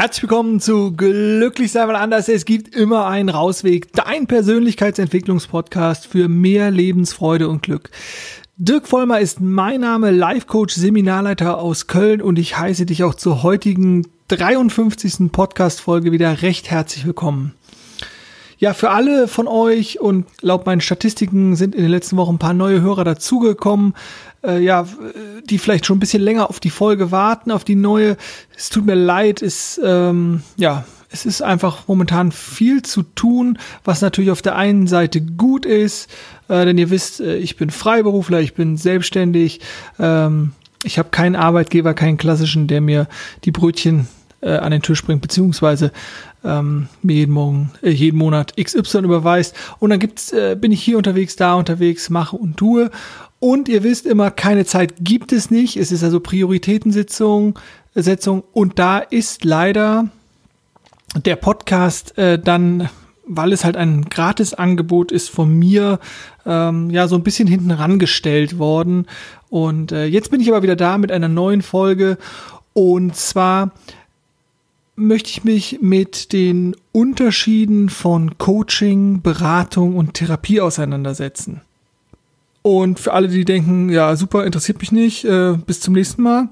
Herzlich willkommen zu Glücklich sein, weil anders. Es gibt immer einen Rausweg. Dein Persönlichkeitsentwicklungspodcast für mehr Lebensfreude und Glück. Dirk Vollmer ist mein Name, Life Coach, Seminarleiter aus Köln und ich heiße dich auch zur heutigen 53. Podcast-Folge wieder recht herzlich willkommen. Ja, für alle von euch und laut meinen Statistiken sind in den letzten Wochen ein paar neue Hörer dazugekommen, äh, ja, die vielleicht schon ein bisschen länger auf die Folge warten, auf die neue. Es tut mir leid, ist, ähm, ja, es ist einfach momentan viel zu tun, was natürlich auf der einen Seite gut ist, äh, denn ihr wisst, äh, ich bin Freiberufler, ich bin selbstständig, ähm, ich habe keinen Arbeitgeber, keinen klassischen, der mir die Brötchen äh, an den Tisch bringt, beziehungsweise ähm, mir jeden Morgen, äh, jeden Monat XY überweist. Und dann gibt's, äh, bin ich hier unterwegs, da unterwegs, mache und tue. Und ihr wisst immer, keine Zeit gibt es nicht. Es ist also Prioritätensitzung, Setzung. Und da ist leider der Podcast äh, dann, weil es halt ein Gratisangebot ist von mir, ähm, ja, so ein bisschen hinten rangestellt worden. Und äh, jetzt bin ich aber wieder da mit einer neuen Folge. Und zwar möchte ich mich mit den Unterschieden von Coaching, Beratung und Therapie auseinandersetzen. Und für alle, die denken, ja, super, interessiert mich nicht, äh, bis zum nächsten Mal.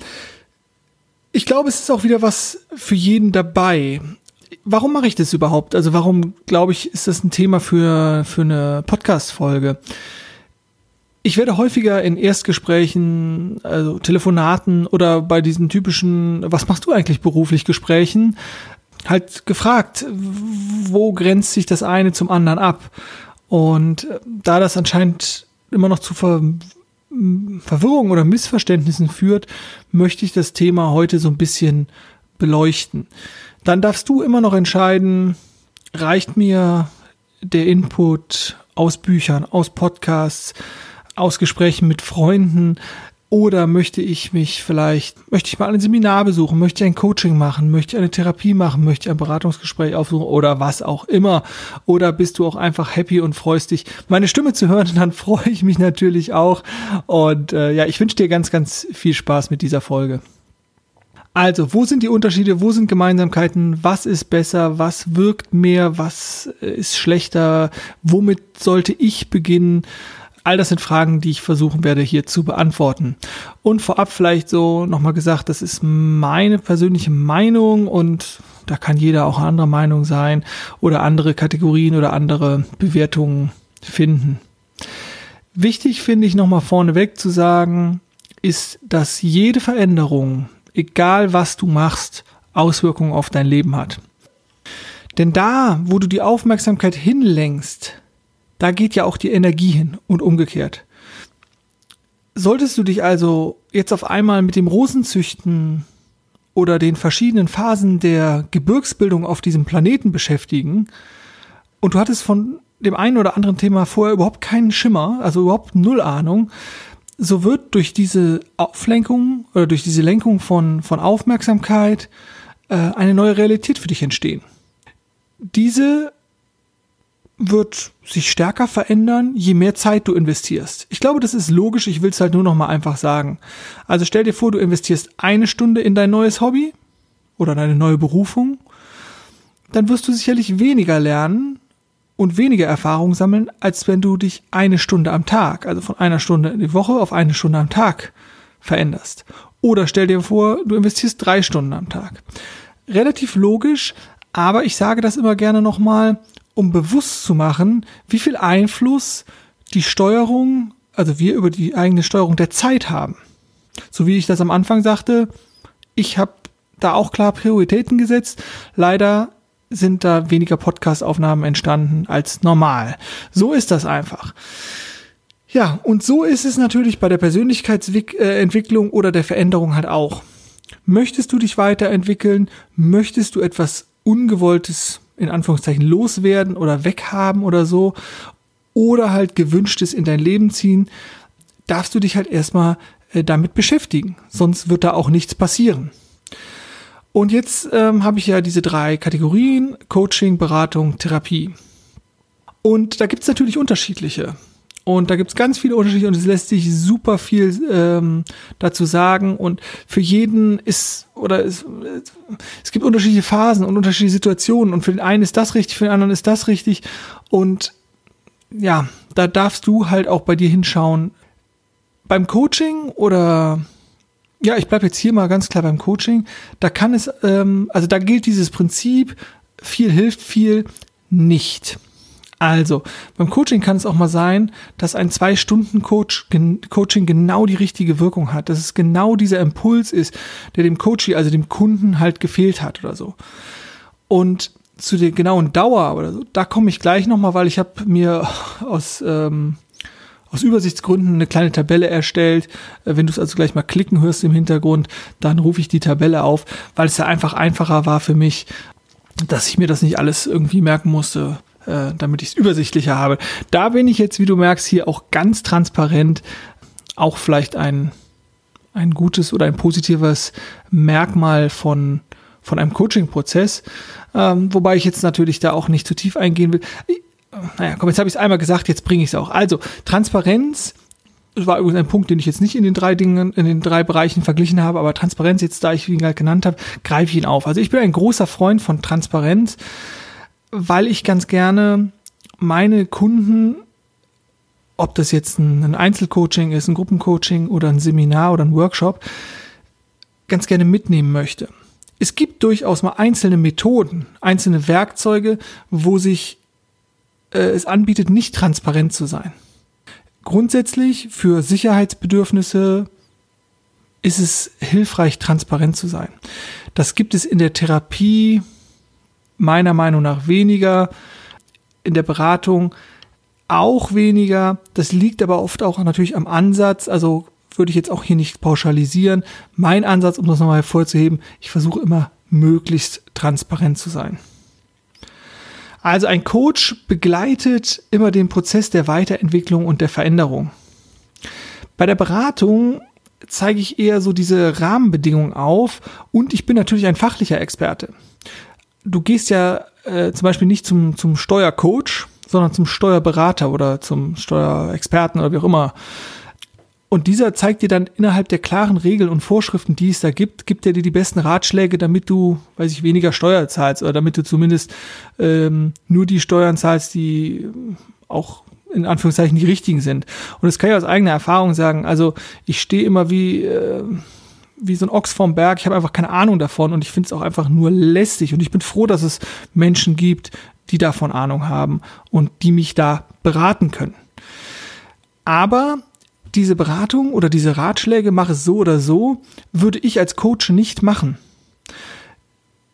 Ich glaube, es ist auch wieder was für jeden dabei. Warum mache ich das überhaupt? Also warum, glaube ich, ist das ein Thema für, für eine Podcast-Folge? ich werde häufiger in Erstgesprächen, also Telefonaten oder bei diesen typischen, was machst du eigentlich beruflich Gesprächen, halt gefragt, wo grenzt sich das eine zum anderen ab? Und äh, da das anscheinend immer noch zu Ver Verwirrung oder Missverständnissen führt, möchte ich das Thema heute so ein bisschen beleuchten. Dann darfst du immer noch entscheiden, reicht mir der Input aus Büchern, aus Podcasts, aus Gesprächen mit Freunden oder möchte ich mich vielleicht, möchte ich mal ein Seminar besuchen, möchte ich ein Coaching machen, möchte ich eine Therapie machen, möchte ich ein Beratungsgespräch aufsuchen oder was auch immer. Oder bist du auch einfach happy und freust dich, meine Stimme zu hören, dann freue ich mich natürlich auch. Und äh, ja, ich wünsche dir ganz, ganz viel Spaß mit dieser Folge. Also, wo sind die Unterschiede, wo sind Gemeinsamkeiten, was ist besser, was wirkt mehr, was äh, ist schlechter, womit sollte ich beginnen? All das sind Fragen, die ich versuchen werde hier zu beantworten. Und vorab vielleicht so nochmal gesagt, das ist meine persönliche Meinung und da kann jeder auch anderer Meinung sein oder andere Kategorien oder andere Bewertungen finden. Wichtig finde ich nochmal vorneweg zu sagen, ist, dass jede Veränderung, egal was du machst, Auswirkungen auf dein Leben hat. Denn da, wo du die Aufmerksamkeit hinlenkst, da geht ja auch die Energie hin und umgekehrt. Solltest du dich also jetzt auf einmal mit dem Rosenzüchten oder den verschiedenen Phasen der Gebirgsbildung auf diesem Planeten beschäftigen und du hattest von dem einen oder anderen Thema vorher überhaupt keinen Schimmer, also überhaupt null Ahnung, so wird durch diese Auflenkung oder durch diese Lenkung von, von Aufmerksamkeit äh, eine neue Realität für dich entstehen. Diese wird sich stärker verändern, je mehr Zeit du investierst. Ich glaube, das ist logisch, ich will es halt nur noch mal einfach sagen. Also stell dir vor, du investierst eine Stunde in dein neues Hobby oder deine neue Berufung, dann wirst du sicherlich weniger lernen und weniger Erfahrung sammeln, als wenn du dich eine Stunde am Tag, also von einer Stunde in die Woche auf eine Stunde am Tag veränderst. Oder stell dir vor, du investierst drei Stunden am Tag. Relativ logisch, aber ich sage das immer gerne nochmal, um bewusst zu machen, wie viel Einfluss die Steuerung, also wir über die eigene Steuerung der Zeit haben. So wie ich das am Anfang sagte, ich habe da auch klar Prioritäten gesetzt. Leider sind da weniger Podcast-Aufnahmen entstanden als normal. So ist das einfach. Ja, und so ist es natürlich bei der Persönlichkeitsentwicklung oder der Veränderung halt auch. Möchtest du dich weiterentwickeln? Möchtest du etwas Ungewolltes in Anführungszeichen loswerden oder weghaben oder so oder halt gewünschtes in dein Leben ziehen, darfst du dich halt erstmal äh, damit beschäftigen. Sonst wird da auch nichts passieren. Und jetzt ähm, habe ich ja diese drei Kategorien, Coaching, Beratung, Therapie. Und da gibt es natürlich unterschiedliche. Und da gibt es ganz viele Unterschiede und es lässt sich super viel ähm, dazu sagen. Und für jeden ist, oder es, es gibt unterschiedliche Phasen und unterschiedliche Situationen. Und für den einen ist das richtig, für den anderen ist das richtig. Und ja, da darfst du halt auch bei dir hinschauen. Beim Coaching oder ja, ich bleibe jetzt hier mal ganz klar beim Coaching. Da kann es, ähm, also da gilt dieses Prinzip, viel hilft viel nicht. Also, beim Coaching kann es auch mal sein, dass ein zwei Stunden Coach, Coaching genau die richtige Wirkung hat, dass es genau dieser Impuls ist, der dem Coachie, also dem Kunden halt gefehlt hat oder so. Und zu der genauen Dauer oder so, da komme ich gleich nochmal, weil ich habe mir aus, ähm, aus Übersichtsgründen eine kleine Tabelle erstellt. Äh, wenn du es also gleich mal klicken hörst im Hintergrund, dann rufe ich die Tabelle auf, weil es ja einfach einfacher war für mich, dass ich mir das nicht alles irgendwie merken musste äh, damit ich es übersichtlicher habe. Da bin ich jetzt, wie du merkst, hier auch ganz transparent, auch vielleicht ein, ein gutes oder ein positives Merkmal von, von einem Coaching-Prozess, ähm, wobei ich jetzt natürlich da auch nicht zu tief eingehen will. Ich, naja, komm, jetzt habe ich es einmal gesagt, jetzt bringe ich es auch. Also, Transparenz war übrigens ein Punkt, den ich jetzt nicht in den drei Dingen, in den drei Bereichen verglichen habe, aber Transparenz, jetzt da ich ihn halt genannt habe, greife ich ihn auf. Also ich bin ein großer Freund von Transparenz weil ich ganz gerne meine Kunden, ob das jetzt ein Einzelcoaching ist, ein Gruppencoaching oder ein Seminar oder ein Workshop, ganz gerne mitnehmen möchte. Es gibt durchaus mal einzelne Methoden, einzelne Werkzeuge, wo sich äh, es anbietet, nicht transparent zu sein. Grundsätzlich für Sicherheitsbedürfnisse ist es hilfreich, transparent zu sein. Das gibt es in der Therapie meiner Meinung nach weniger, in der Beratung auch weniger. Das liegt aber oft auch natürlich am Ansatz. Also würde ich jetzt auch hier nicht pauschalisieren. Mein Ansatz, um das nochmal hervorzuheben, ich versuche immer möglichst transparent zu sein. Also ein Coach begleitet immer den Prozess der Weiterentwicklung und der Veränderung. Bei der Beratung zeige ich eher so diese Rahmenbedingungen auf und ich bin natürlich ein fachlicher Experte du gehst ja äh, zum Beispiel nicht zum, zum Steuercoach, sondern zum Steuerberater oder zum Steuerexperten oder wie auch immer. Und dieser zeigt dir dann innerhalb der klaren Regeln und Vorschriften, die es da gibt, gibt er dir die besten Ratschläge, damit du, weiß ich, weniger Steuer zahlst oder damit du zumindest ähm, nur die Steuern zahlst, die auch in Anführungszeichen die richtigen sind. Und das kann ich aus eigener Erfahrung sagen. Also ich stehe immer wie äh, wie so ein Ochs vom Berg. Ich habe einfach keine Ahnung davon und ich finde es auch einfach nur lästig. Und ich bin froh, dass es Menschen gibt, die davon Ahnung haben und die mich da beraten können. Aber diese Beratung oder diese Ratschläge, mach es so oder so, würde ich als Coach nicht machen.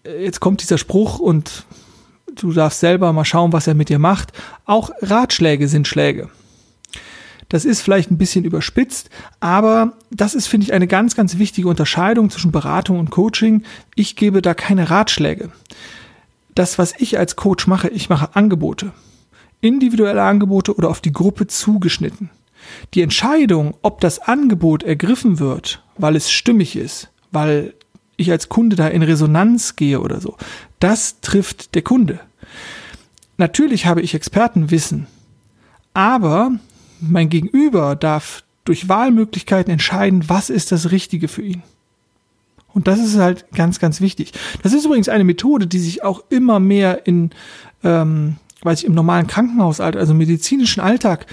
Jetzt kommt dieser Spruch und du darfst selber mal schauen, was er mit dir macht. Auch Ratschläge sind Schläge. Das ist vielleicht ein bisschen überspitzt, aber das ist, finde ich, eine ganz, ganz wichtige Unterscheidung zwischen Beratung und Coaching. Ich gebe da keine Ratschläge. Das, was ich als Coach mache, ich mache Angebote. Individuelle Angebote oder auf die Gruppe zugeschnitten. Die Entscheidung, ob das Angebot ergriffen wird, weil es stimmig ist, weil ich als Kunde da in Resonanz gehe oder so, das trifft der Kunde. Natürlich habe ich Expertenwissen, aber mein Gegenüber darf durch Wahlmöglichkeiten entscheiden, was ist das Richtige für ihn. Und das ist halt ganz, ganz wichtig. Das ist übrigens eine Methode, die sich auch immer mehr in, ähm, weiß ich, im normalen Krankenhausalter, also medizinischen Alltag,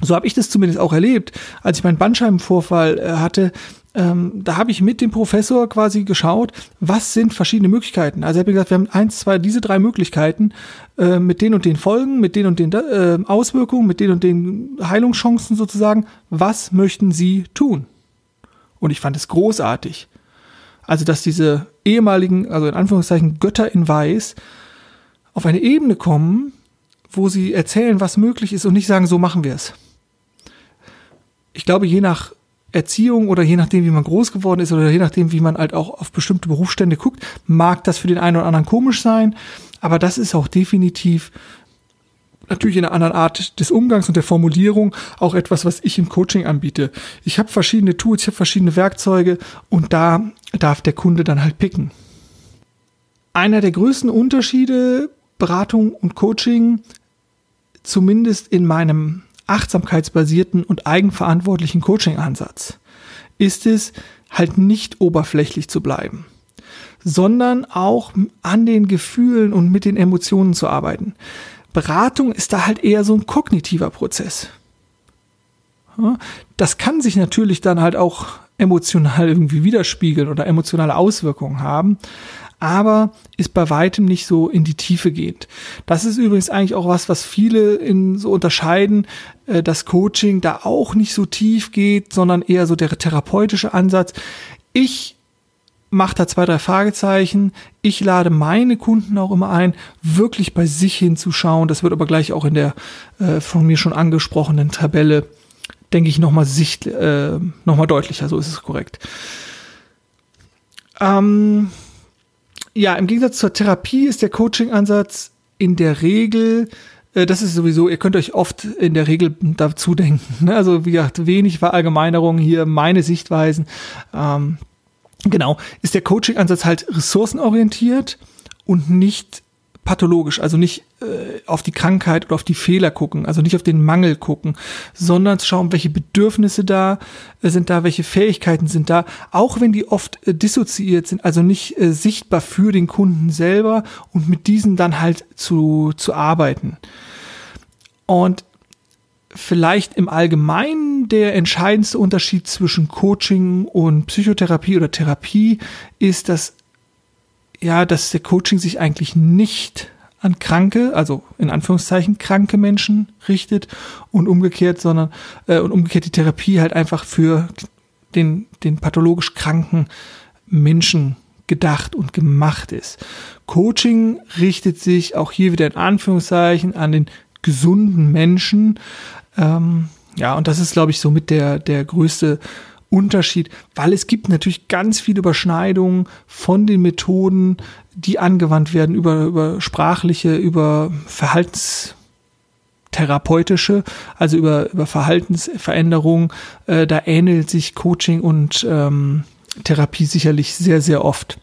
so habe ich das zumindest auch erlebt, als ich meinen Bandscheibenvorfall äh, hatte, ähm, da habe ich mit dem Professor quasi geschaut, was sind verschiedene Möglichkeiten. Also er hat mir gesagt, wir haben eins, zwei, diese drei Möglichkeiten äh, mit den und den Folgen, mit den und den äh, Auswirkungen, mit den und den Heilungschancen sozusagen. Was möchten Sie tun? Und ich fand es großartig. Also, dass diese ehemaligen, also in Anführungszeichen Götter in Weiß auf eine Ebene kommen, wo sie erzählen, was möglich ist und nicht sagen, so machen wir es. Ich glaube, je nach Erziehung oder je nachdem, wie man groß geworden ist oder je nachdem, wie man halt auch auf bestimmte Berufsstände guckt, mag das für den einen oder anderen komisch sein, aber das ist auch definitiv natürlich in einer anderen Art des Umgangs und der Formulierung auch etwas, was ich im Coaching anbiete. Ich habe verschiedene Tools, ich habe verschiedene Werkzeuge und da darf der Kunde dann halt picken. Einer der größten Unterschiede Beratung und Coaching, zumindest in meinem achtsamkeitsbasierten und eigenverantwortlichen Coaching-Ansatz ist es, halt nicht oberflächlich zu bleiben, sondern auch an den Gefühlen und mit den Emotionen zu arbeiten. Beratung ist da halt eher so ein kognitiver Prozess. Das kann sich natürlich dann halt auch emotional irgendwie widerspiegeln oder emotionale Auswirkungen haben, aber ist bei weitem nicht so in die Tiefe gehend. Das ist übrigens eigentlich auch was, was viele in so unterscheiden, äh, dass Coaching da auch nicht so tief geht, sondern eher so der therapeutische Ansatz. Ich mache da zwei, drei Fragezeichen. Ich lade meine Kunden auch immer ein, wirklich bei sich hinzuschauen. Das wird aber gleich auch in der äh, von mir schon angesprochenen Tabelle denke ich, nochmal sicht, äh, noch deutlicher, so ist es korrekt. Ähm, ja, im Gegensatz zur Therapie ist der Coaching-Ansatz in der Regel, äh, das ist sowieso, ihr könnt euch oft in der Regel dazu denken. Ne? Also wie gesagt, wenig Verallgemeinerung hier, meine Sichtweisen. Ähm, genau, ist der Coaching-Ansatz halt ressourcenorientiert und nicht pathologisch, also nicht äh, auf die Krankheit oder auf die Fehler gucken, also nicht auf den Mangel gucken, sondern zu schauen, welche Bedürfnisse da äh, sind da, welche Fähigkeiten sind da, auch wenn die oft äh, dissoziiert sind, also nicht äh, sichtbar für den Kunden selber und mit diesen dann halt zu, zu arbeiten. Und vielleicht im Allgemeinen der entscheidendste Unterschied zwischen Coaching und Psychotherapie oder Therapie ist, dass ja, dass der Coaching sich eigentlich nicht an kranke, also in Anführungszeichen kranke Menschen richtet und umgekehrt, sondern äh, und umgekehrt die Therapie halt einfach für den den pathologisch kranken Menschen gedacht und gemacht ist. Coaching richtet sich auch hier wieder in Anführungszeichen an den gesunden Menschen. Ähm, ja, und das ist, glaube ich, somit der der größte Unterschied, weil es gibt natürlich ganz viele Überschneidungen von den Methoden, die angewandt werden über, über sprachliche, über Verhaltenstherapeutische, also über, über Verhaltensveränderungen. Äh, da ähnelt sich Coaching und ähm, Therapie sicherlich sehr, sehr oft.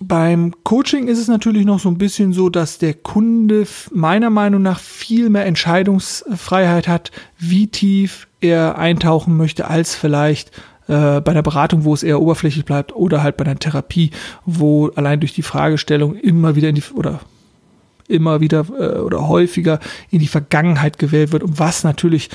Beim Coaching ist es natürlich noch so ein bisschen so, dass der Kunde meiner Meinung nach viel mehr Entscheidungsfreiheit hat, wie tief er eintauchen möchte, als vielleicht äh, bei einer Beratung, wo es eher oberflächlich bleibt, oder halt bei einer Therapie, wo allein durch die Fragestellung immer wieder in die oder immer wieder äh, oder häufiger in die Vergangenheit gewählt wird und was natürlich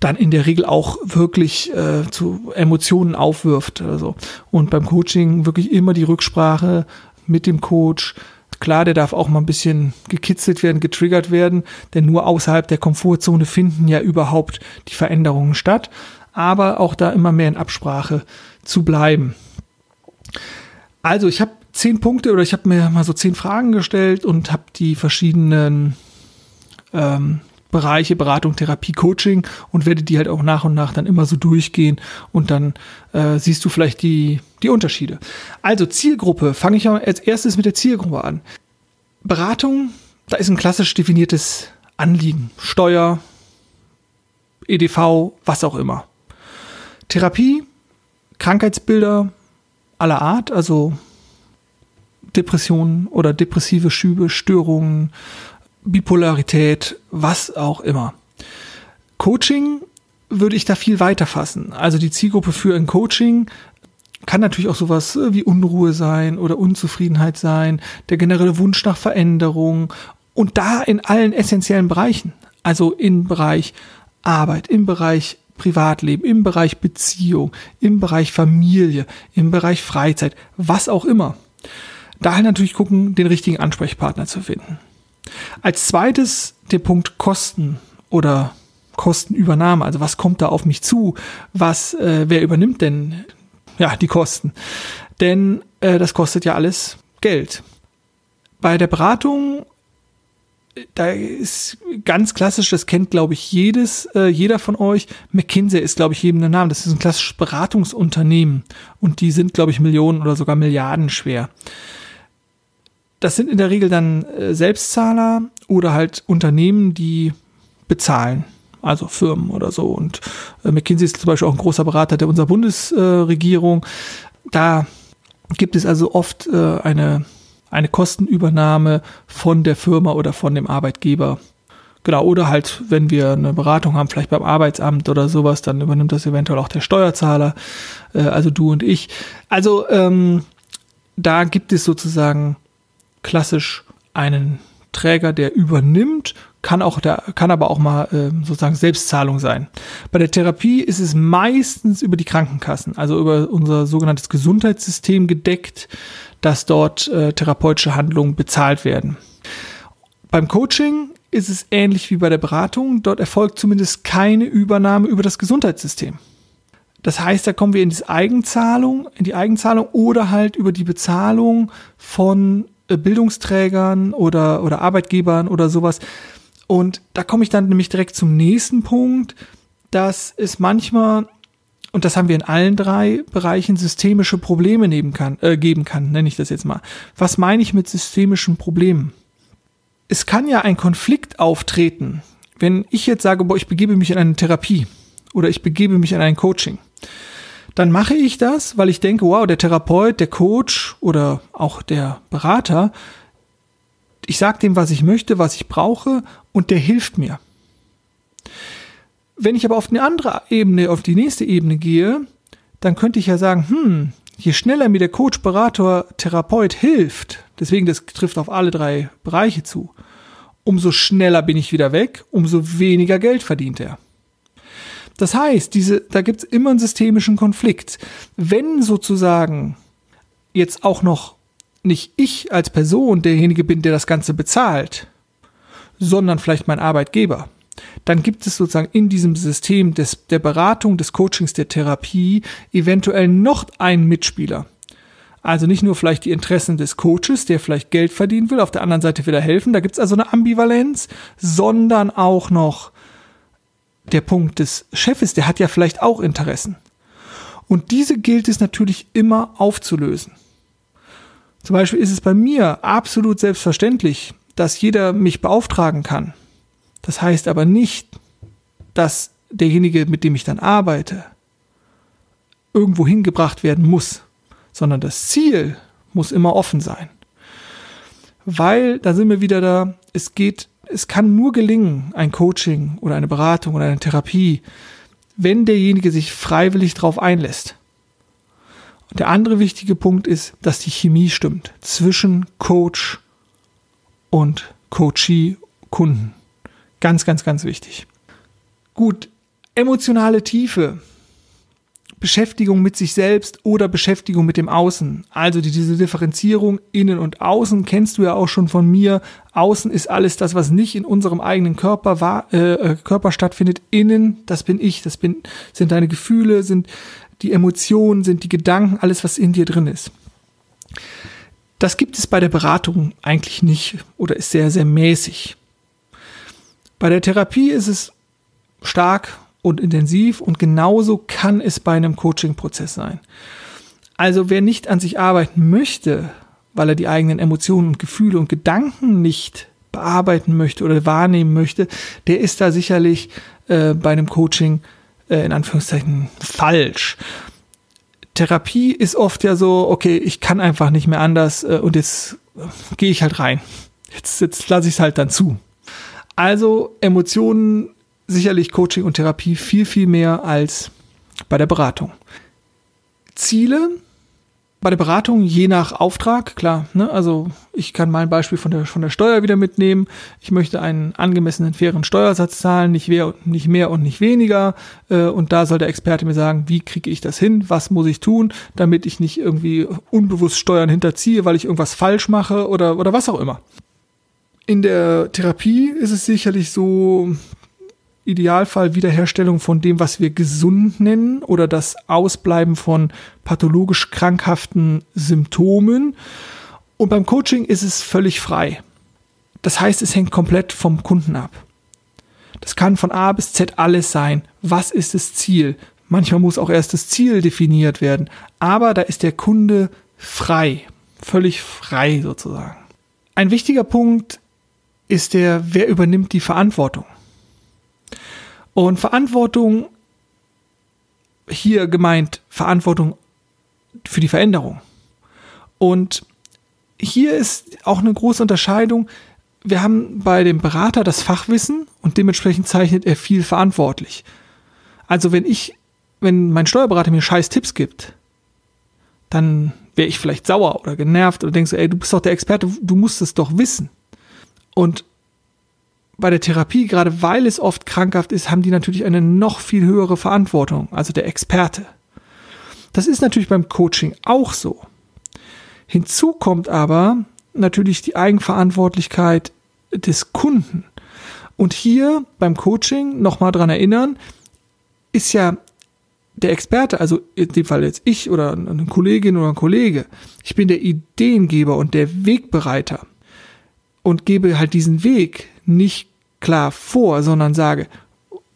dann in der Regel auch wirklich äh, zu Emotionen aufwirft. Also. Und beim Coaching wirklich immer die Rücksprache mit dem Coach. Klar, der darf auch mal ein bisschen gekitzelt werden, getriggert werden, denn nur außerhalb der Komfortzone finden ja überhaupt die Veränderungen statt. Aber auch da immer mehr in Absprache zu bleiben. Also ich habe zehn Punkte oder ich habe mir mal so zehn Fragen gestellt und habe die verschiedenen ähm, Bereiche Beratung, Therapie, Coaching und werde die halt auch nach und nach dann immer so durchgehen und dann äh, siehst du vielleicht die, die Unterschiede. Also Zielgruppe, fange ich als erstes mit der Zielgruppe an. Beratung, da ist ein klassisch definiertes Anliegen. Steuer, EDV, was auch immer. Therapie, Krankheitsbilder aller Art, also Depressionen oder depressive Schübe, Störungen, Bipolarität, was auch immer. Coaching würde ich da viel weiter fassen. Also die Zielgruppe für ein Coaching kann natürlich auch sowas äh, wie Unruhe sein oder Unzufriedenheit sein, der generelle Wunsch nach Veränderung und da in allen essentiellen Bereichen. Also im Bereich Arbeit, im Bereich Privatleben, im Bereich Beziehung, im Bereich Familie, im Bereich Freizeit, was auch immer. Daher natürlich gucken, den richtigen Ansprechpartner zu finden. Als zweites der Punkt Kosten oder Kostenübernahme. Also was kommt da auf mich zu? Was, äh, wer übernimmt denn ja die Kosten? Denn äh, das kostet ja alles Geld. Bei der Beratung da ist ganz klassisch, das kennt, glaube ich, jedes, äh, jeder von euch. McKinsey ist, glaube ich, jedem der Name. Das ist ein klassisches Beratungsunternehmen. Und die sind, glaube ich, Millionen oder sogar Milliarden schwer. Das sind in der Regel dann äh, Selbstzahler oder halt Unternehmen, die bezahlen, also Firmen oder so. Und äh, McKinsey ist zum Beispiel auch ein großer Berater der unserer Bundesregierung. da gibt es also oft äh, eine Eine Kostenübernahme von der Firma oder von dem Arbeitgeber. Genau, oder halt, wenn wir eine Beratung haben, vielleicht beim Arbeitsamt oder sowas, dann übernimmt das eventuell auch der Steuerzahler, äh, also du und ich. Also ähm, da gibt es sozusagen klassisch einen Träger, der übernimmt, kann auch der, kann aber auch mal äh, sozusagen Selbstzahlung sein. Bei der Therapie ist es meistens über die Krankenkassen, also über unser sogenanntes Gesundheitssystem gedeckt, dass dort äh, therapeutische Handlungen bezahlt werden. Beim Coaching ist es ähnlich wie bei der Beratung. Dort erfolgt zumindest keine Übernahme über das Gesundheitssystem. Das heißt, da kommen wir in die Eigenzahlung, in die Eigenzahlung oder halt über die Bezahlung von Bildungsträgern oder, oder Arbeitgebern oder sowas. Und da komme ich dann nämlich direkt zum nächsten Punkt, dass es manchmal, und das haben wir in allen drei Bereichen, systemische Probleme nehmen kann, äh, geben kann, nenne ich das jetzt mal. Was meine ich mit systemischen Problemen? Es kann ja ein Konflikt auftreten, wenn ich jetzt sage, boah, ich begebe mich in eine Therapie oder ich begebe mich in ein Coaching dann mache ich das, weil ich denke, wow, der Therapeut, der Coach oder auch der Berater, ich sage dem, was ich möchte, was ich brauche und der hilft mir. Wenn ich aber auf eine andere Ebene, auf die nächste Ebene gehe, dann könnte ich ja sagen, hm, je schneller mir der Coach, Berater, Therapeut hilft, deswegen das trifft auf alle drei Bereiche zu, umso schneller bin ich wieder weg, umso weniger Geld verdient er. Das heißt, diese, da gibt es immer einen systemischen Konflikt. Wenn sozusagen jetzt auch noch nicht ich als Person derjenige bin, der das Ganze bezahlt, sondern vielleicht mein Arbeitgeber, dann gibt es sozusagen in diesem System des, der Beratung, des Coachings, der Therapie eventuell noch einen Mitspieler. Also nicht nur vielleicht die Interessen des Coaches, der vielleicht Geld verdienen will, auf der anderen Seite wieder helfen, da gibt es also eine Ambivalenz, sondern auch noch der Punkt des Chefes, der hat ja vielleicht auch Interessen. Und diese gilt es natürlich immer aufzulösen. Zum Beispiel ist es bei mir absolut selbstverständlich, dass jeder mich beauftragen kann. Das heißt aber nicht, dass derjenige, mit dem ich dann arbeite, irgendwo hingebracht werden muss, sondern das Ziel muss immer offen sein. Weil, da sind wir wieder da, es geht es kann nur gelingen, ein Coaching oder eine Beratung oder eine Therapie, wenn derjenige sich freiwillig darauf einlässt. Und der andere wichtige Punkt ist, dass die Chemie stimmt zwischen Coach und Coachee Kunden. Ganz, ganz, ganz wichtig. Gut, emotionale Tiefe Beschäftigung mit sich selbst oder Beschäftigung mit dem Außen. Also diese Differenzierung innen und außen kennst du ja auch schon von mir. Außen ist alles das, was nicht in unserem eigenen Körper war, äh, äh, Körper stattfindet. Innen, das bin ich, das bin, sind deine Gefühle, sind die Emotionen, sind die Gedanken, alles, was in dir drin ist. Das gibt es bei der Beratung eigentlich nicht oder ist sehr, sehr mäßig. Bei der Therapie ist es stark und intensiv und genauso kann es bei einem Coaching-Prozess sein. Also wer nicht an sich arbeiten möchte, weil er die eigenen Emotionen und Gefühle und Gedanken nicht bearbeiten möchte oder wahrnehmen möchte, der ist da sicherlich äh, bei einem Coaching äh, in Anführungszeichen falsch. Therapie ist oft ja so, okay, ich kann einfach nicht mehr anders äh, und jetzt äh, gehe ich halt rein. Jetzt, jetzt lasse ich es halt dann zu. Also Emotionen sicherlich Coaching und Therapie viel, viel mehr als bei der Beratung. Ziele bei der Beratung je nach Auftrag, klar, ne? also ich kann mein Beispiel von der, von der Steuer wieder mitnehmen. Ich möchte einen angemessenen, fairen Steuersatz zahlen, nicht mehr, nicht mehr und nicht weniger. Äh, und da soll der Experte mir sagen, wie kriege ich das hin, was muss ich tun, damit ich nicht irgendwie unbewusst Steuern hinterziehe, weil ich irgendwas falsch mache oder, oder was auch immer. In der Therapie ist es sicherlich so, Idealfall Wiederherstellung von dem, was wir gesund nennen oder das Ausbleiben von pathologisch krankhaften Symptomen. Und beim Coaching ist es völlig frei. Das heißt, es hängt komplett vom Kunden ab. Das kann von A bis Z alles sein. Was ist das Ziel? Manchmal muss auch erst das Ziel definiert werden. Aber da ist der Kunde frei. Völlig frei sozusagen. Ein wichtiger Punkt ist der, wer übernimmt die Verantwortung? Und Verantwortung, hier gemeint Verantwortung für die Veränderung. Und hier ist auch eine große Unterscheidung. Wir haben bei dem Berater das Fachwissen und dementsprechend zeichnet er viel verantwortlich. Also wenn ich, wenn mein Steuerberater mir scheiß Tipps gibt, dann wäre ich vielleicht sauer oder genervt oder denkst, ey, du bist doch der Experte, du musst es doch wissen. Und bei der Therapie, gerade weil es oft krankhaft ist, haben die natürlich eine noch viel höhere Verantwortung, also der Experte. Das ist natürlich beim Coaching auch so. Hinzu kommt aber natürlich die Eigenverantwortlichkeit des Kunden. Und hier beim Coaching nochmal dran erinnern, ist ja der Experte, also in dem Fall jetzt ich oder eine Kollegin oder ein Kollege, ich bin der Ideengeber und der Wegbereiter und gebe halt diesen Weg nicht klar vor, sondern sage,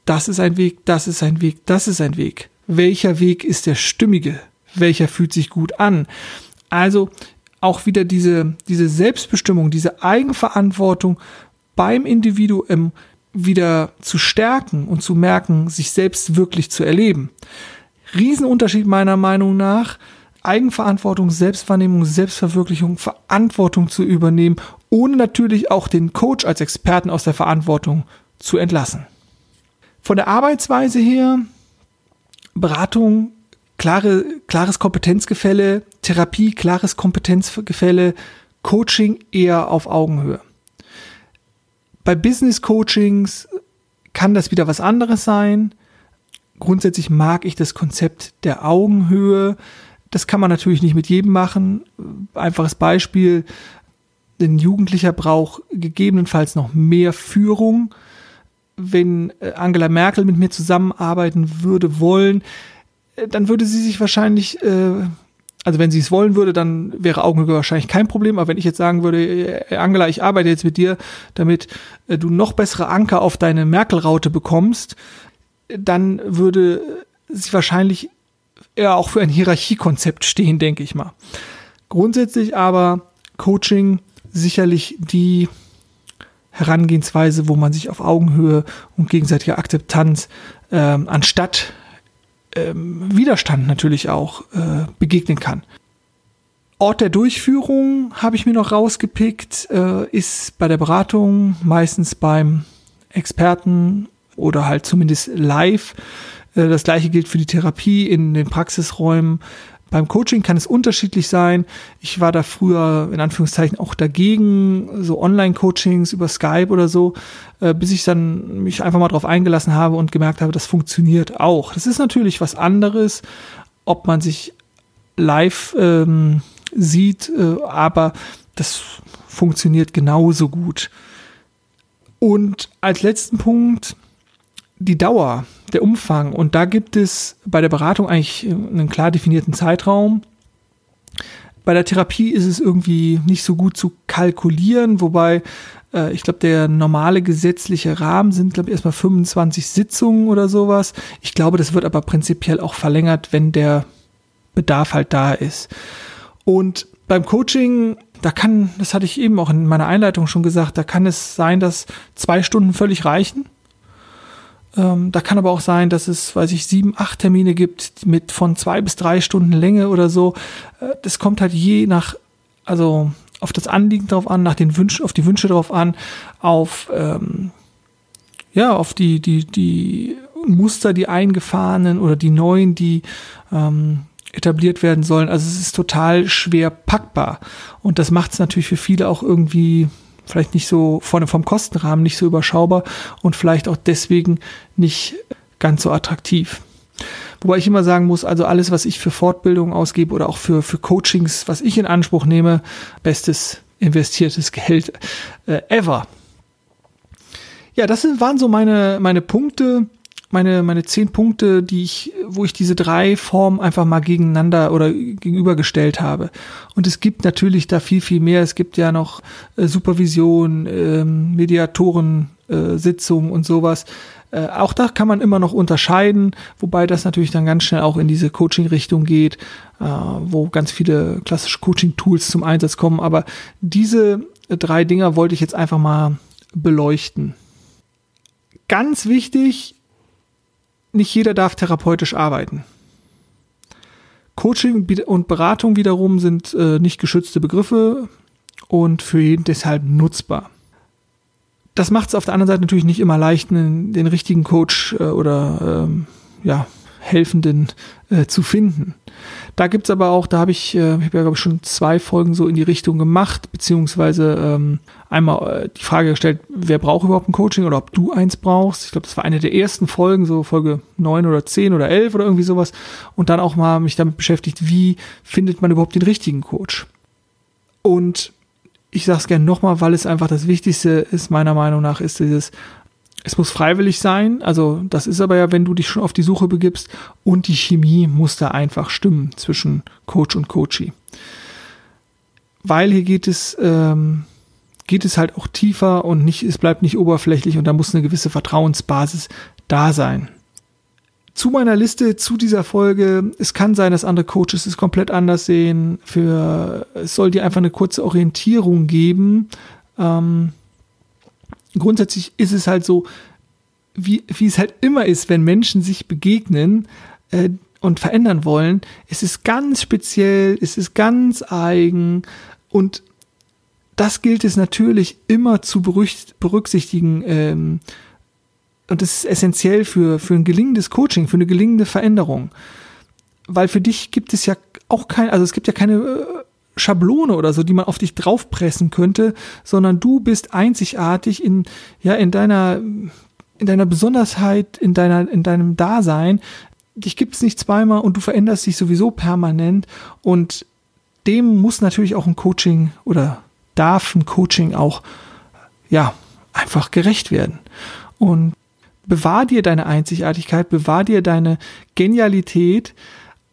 das ist ein Weg, das ist ein Weg, das ist ein Weg. Welcher Weg ist der stimmige? Welcher fühlt sich gut an? Also auch wieder diese, diese Selbstbestimmung, diese Eigenverantwortung beim Individuum wieder zu stärken und zu merken, sich selbst wirklich zu erleben. Riesenunterschied meiner Meinung nach. Eigenverantwortung, Selbstwahrnehmung, Selbstverwirklichung, Verantwortung zu übernehmen, ohne natürlich auch den Coach als Experten aus der Verantwortung zu entlassen. Von der Arbeitsweise her, Beratung, klare, klares Kompetenzgefälle, Therapie, klares Kompetenzgefälle, Coaching eher auf Augenhöhe. Bei Business Coachings kann das wieder was anderes sein. Grundsätzlich mag ich das Konzept der Augenhöhe. Das kann man natürlich nicht mit jedem machen. Einfaches Beispiel. Ein Jugendlicher braucht gegebenenfalls noch mehr Führung. Wenn äh, Angela Merkel mit mir zusammenarbeiten würde wollen, äh, dann würde sie sich wahrscheinlich äh, also wenn sie es wollen würde, dann wäre Augenhöhe wahrscheinlich kein Problem. Aber wenn ich jetzt sagen würde, äh, Angela, ich arbeite jetzt mit dir, damit du noch bessere Anker auf deine Merkel-Raute bekommst, dann würde sie wahrscheinlich eher auch für ein Hierarchiekonzept stehen, denke ich mal. Grundsätzlich aber Coaching sicherlich die Herangehensweise, wo man sich auf Augenhöhe und gegenseitiger Akzeptanz äh, anstatt ähm, Widerstand natürlich auch äh, begegnen kann. Ort der Durchführung habe ich mir noch rausgepickt, äh, ist bei der Beratung meistens beim Experten oder halt zumindest live. Äh, das gleiche gilt für die Therapie in den Praxisräumen beim Coaching kann es unterschiedlich sein. Ich war da früher in Anführungszeichen auch dagegen, so Online-Coachings über Skype oder so, äh, bis ich dann mich einfach mal drauf eingelassen habe und gemerkt habe, das funktioniert auch. Das ist natürlich was anderes, ob man sich live ähm, sieht, äh, aber das funktioniert genauso gut. Und als letzten Punkt die Dauer der Umfang. Und da gibt es bei der Beratung eigentlich einen klar definierten Zeitraum. Bei der Therapie ist es irgendwie nicht so gut zu kalkulieren, wobei äh, ich glaube, der normale gesetzliche Rahmen sind, glaube ich, erstmal 25 Sitzungen oder sowas. Ich glaube, das wird aber prinzipiell auch verlängert, wenn der Bedarf halt da ist. Und beim Coaching, da kann, das hatte ich eben auch in meiner Einleitung schon gesagt, da kann es sein, dass zwei Stunden völlig reichen. Ähm, da kann aber auch sein, dass es, weiß ich, sieben, acht Termine gibt mit von zwei bis drei Stunden Länge oder so. Äh, das kommt halt je nach, also auf das Anliegen drauf an, nach den Wünschen, auf die Wünsche drauf an, auf ähm, ja, auf die, die, die Muster, die eingefahrenen oder die neuen, die ähm, etabliert werden sollen. Also es ist total schwer packbar. Und das macht es natürlich für viele auch irgendwie vielleicht nicht so vorne vom Kostenrahmen nicht so überschaubar und vielleicht auch deswegen nicht ganz so attraktiv. Wobei ich immer sagen muss, also alles, was ich für Fortbildung ausgebe oder auch für, für Coachings, was ich in Anspruch nehme, bestes investiertes Geld äh, ever. Ja, das waren so meine, meine Punkte, meine, meine zehn Punkte, die ich, wo ich diese drei Formen einfach mal gegeneinander oder gegenübergestellt habe. Und es gibt natürlich da viel, viel mehr. Es gibt ja noch äh, Supervision, äh, Mediatoren, äh, Sitzungen und sowas. Äh, auch da kann man immer noch unterscheiden, wobei das natürlich dann ganz schnell auch in diese Coaching-Richtung geht, äh, wo ganz viele klassische Coaching-Tools zum Einsatz kommen. Aber diese drei Dinger wollte ich jetzt einfach mal beleuchten. Ganz wichtig, nicht jeder darf therapeutisch arbeiten. Coaching und Beratung wiederum sind äh, nicht geschützte Begriffe. und für jeden deshalb nutzbar. Das macht es auf der anderen Seite natürlich nicht immer leicht, den, den richtigen Coach äh, oder ähm, ja, Helfenden äh, zu finden. Da gibt's aber auch, da habe ich, äh, ich habe ja glaube ich schon zwei Folgen so in die Richtung gemacht, beziehungsweise ähm, einmal äh, die Frage gestellt, wer braucht überhaupt ein Coaching oder ob du eins brauchst. Ich glaube, das war eine der ersten Folgen, so Folge neun oder zehn oder elf oder irgendwie sowas. Und dann auch mal mich damit beschäftigt, wie findet man überhaupt den richtigen Coach. Und ich sage es gerne nochmal, weil es einfach das Wichtigste ist, meiner Meinung nach, ist dieses es muss freiwillig sein, also das ist aber ja, wenn du dich schon auf die Suche begibst und die Chemie muss da einfach stimmen zwischen Coach und Coachee. Weil hier geht es, ähm, geht es halt auch tiefer und nicht, es bleibt nicht oberflächlich und da muss eine gewisse Vertrauensbasis da sein. Zu meiner Liste zu dieser Folge, es kann sein, dass andere Coaches es komplett anders sehen. Für es soll dir einfach eine kurze Orientierung geben. Ähm, grundsätzlich ist es halt so, wie, wie es halt immer ist, wenn Menschen sich begegnen äh, und verändern wollen, es ist ganz speziell, es ist ganz eigen und das gilt es natürlich immer zu berücksichtigen. Ähm, und das ist essentiell für, für ein gelingendes Coaching, für eine gelingende Veränderung. Weil für dich gibt es ja auch kein, also es gibt ja keine äh, Schablone oder so, die man auf dich draufpressen könnte, sondern du bist einzigartig in, ja, in deiner, in deiner Besonderheit, in deiner, in deinem Dasein. Dich gibt es nicht zweimal und du veränderst dich sowieso permanent und dem muss natürlich auch ein Coaching oder darf ein Coaching auch, ja, einfach gerecht werden. Und bewahr dir deine Einzigartigkeit, bewahr dir deine Genialität,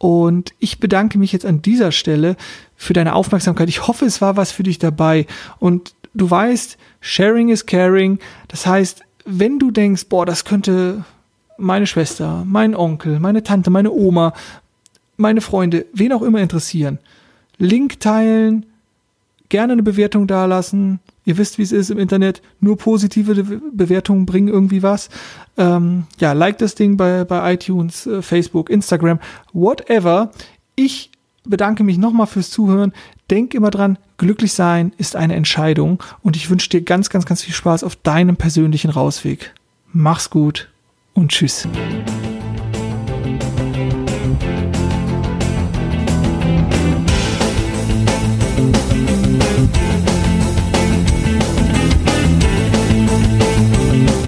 und ich bedanke mich jetzt an dieser Stelle für deine Aufmerksamkeit. Ich hoffe, es war was für dich dabei. Und du weißt, sharing is caring. Das heißt, wenn du denkst, boah, das könnte meine Schwester, mein Onkel, meine Tante, meine Oma, meine Freunde, wen auch immer interessieren, Link teilen, gerne eine Bewertung dalassen. Ihr wisst, wie es ist im Internet. Nur positive Bewertungen bringen irgendwie was. Ähm, ja, like das Ding bei, bei iTunes, äh, Facebook, Instagram, whatever. Ich bedanke mich nochmal fürs Zuhören. Denk immer dran, glücklich sein ist eine Entscheidung und ich wünsche dir ganz, ganz, ganz viel Spaß auf deinem persönlichen Rausweg. Mach's gut und tschüss.